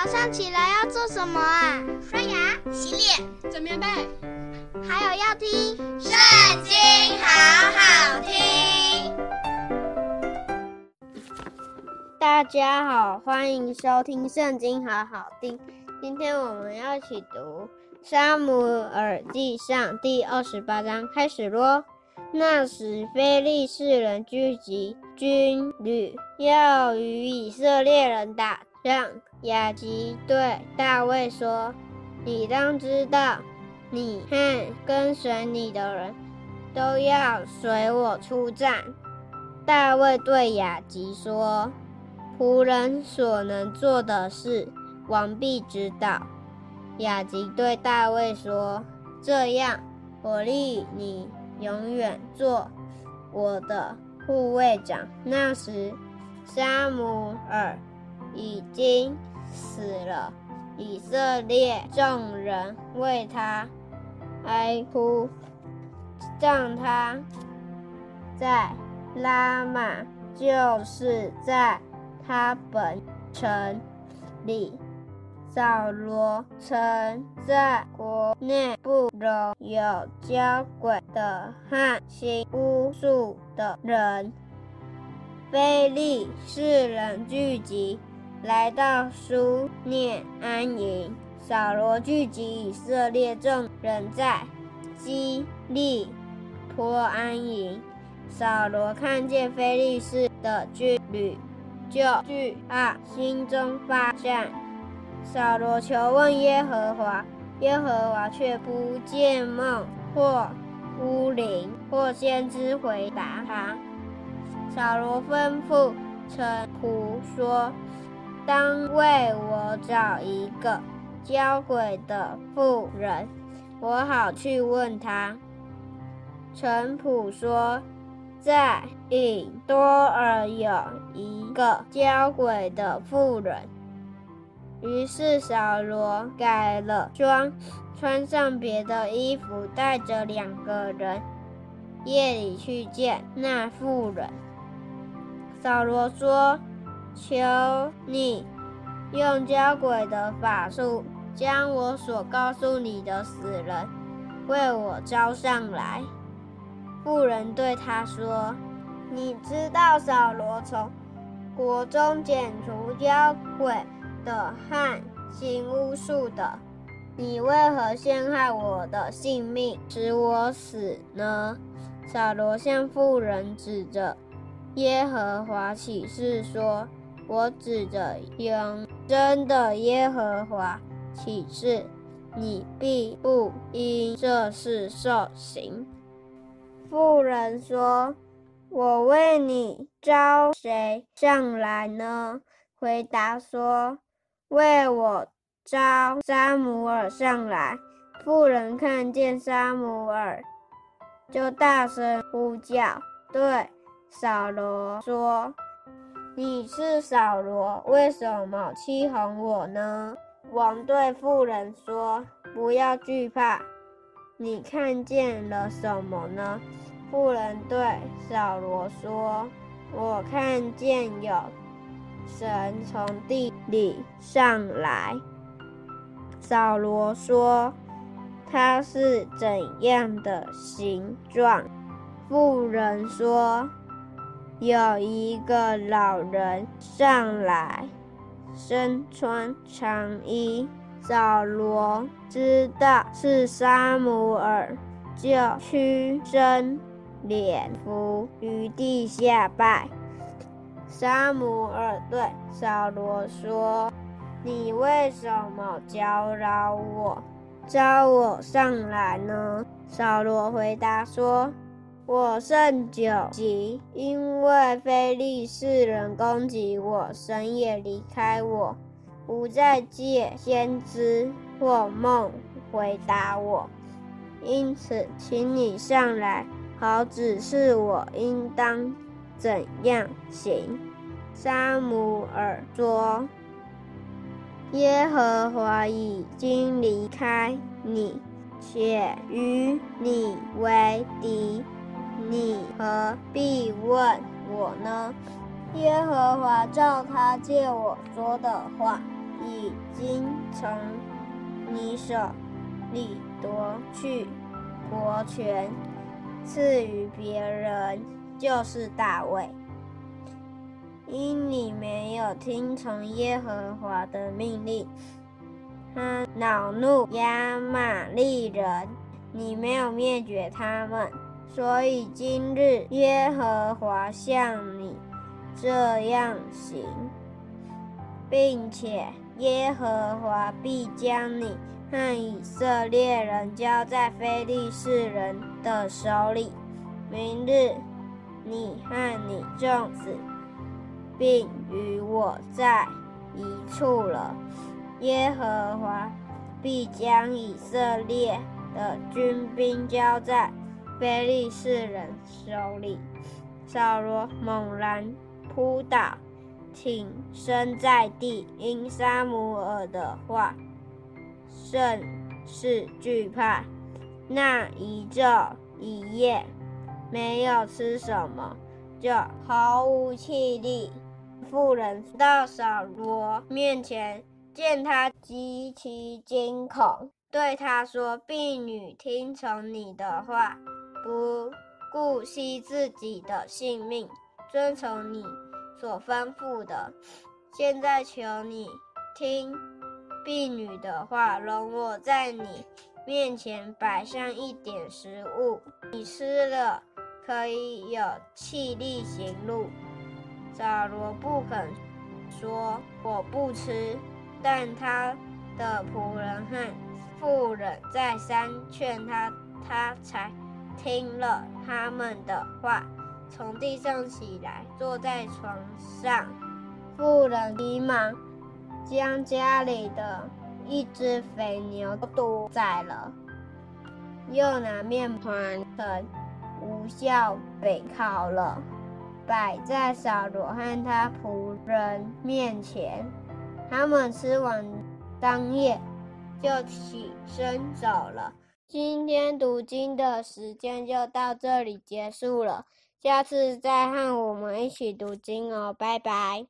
早上起来要做什么啊？刷牙、洗脸、整棉被，还有要听《圣经》，好好听。大家好，欢迎收听《圣经》，好好听。今天我们要一起读《沙姆耳记上》第二十八章，开始咯。那时，非利士人聚集军旅，要与以色列人打让雅吉对大卫说：“你当知道，你和跟随你的人都要随我出战。”大卫对雅吉说：“仆人所能做的事，王必知道。”雅吉对大卫说：“这样，我立你。”永远做我的护卫长。那时，沙姆尔已经死了，以色列众人为他哀哭，葬他在拉玛，就是在他本城里。扫罗曾在国内不容有交鬼的和行巫术的人。非利士人聚集，来到苏念安营。扫罗聚集以色列众人在基利波安营。扫罗看见非利士的军旅，就惧怕，心中发战。扫罗求问耶和华，耶和华却不见梦或巫灵或先知回答他。扫罗吩咐臣仆说：“当为我找一个交鬼的妇人，我好去问他。”陈普说：“在隐多尔有一个交鬼的妇人。”于是小罗改了装，穿上别的衣服，带着两个人，夜里去见那妇人。小罗说：“求你用交鬼的法术，将我所告诉你的死人为我招上来。”妇人对他说：“你知道扫罗从国中剪除交鬼。”的和行巫术的，你为何陷害我的性命，使我死呢？扫罗向妇人指着耶和华起誓说：“我指着永真的耶和华起誓，你必不因这事受刑。”妇人说：“我为你招谁上来呢？”回答说。为我招撒母耳上来。妇人看见撒母耳，就大声呼叫，对扫罗说：“你是扫罗，为什么欺哄我呢？”王对妇人说：“不要惧怕，你看见了什么呢？”妇人对扫罗说：“我看见有。”神从地里上来，扫罗说：“他是怎样的形状？”妇人说：“有一个老人上来，身穿长衣。”扫罗知道是撒母耳，就屈身脸伏于地下拜。撒母耳对扫罗说：“你为什么搅扰我，招我上来呢？”扫罗回答说：“我甚焦急，因为非利士人攻击我，神也离开我，不再借先知或梦回答我。因此，请你上来，好指示我应当。”怎样行？撒母耳说：“耶和华已经离开你，且与你为敌，你何必问我呢？”耶和华照他借我说的话，已经从你手里夺去国权，赐予别人，就是大卫。因你没有听从耶和华的命令，他恼怒亚玛利人，你没有灭绝他们，所以今日耶和华向你这样行，并且耶和华必将你和以色列人交在非利士人的手里。明日你和你众子。并与我在一处了。耶和华必将以色列的军兵交在非利士人手里。扫罗猛然扑倒，挺身在地，因撒母耳的话甚是惧怕。那一昼一夜没有吃什么，就毫无气力。妇人到扫罗面前，见他极其惊恐，对他说：“婢女听从你的话，不顾惜自己的性命，遵从你所吩咐的。现在求你听婢女的话，容我在你面前摆上一点食物，你吃了可以有气力行路。”扫罗不肯说我不吃，但他的仆人和妇人再三劝他，他才听了他们的话，从地上起来，坐在床上。妇人急忙将家里的一只肥牛都宰了，又拿面团和无酵饼烤了。摆在扫罗和他仆人面前，他们吃完当夜就起身走了。今天读经的时间就到这里结束了，下次再和我们一起读经哦，拜拜。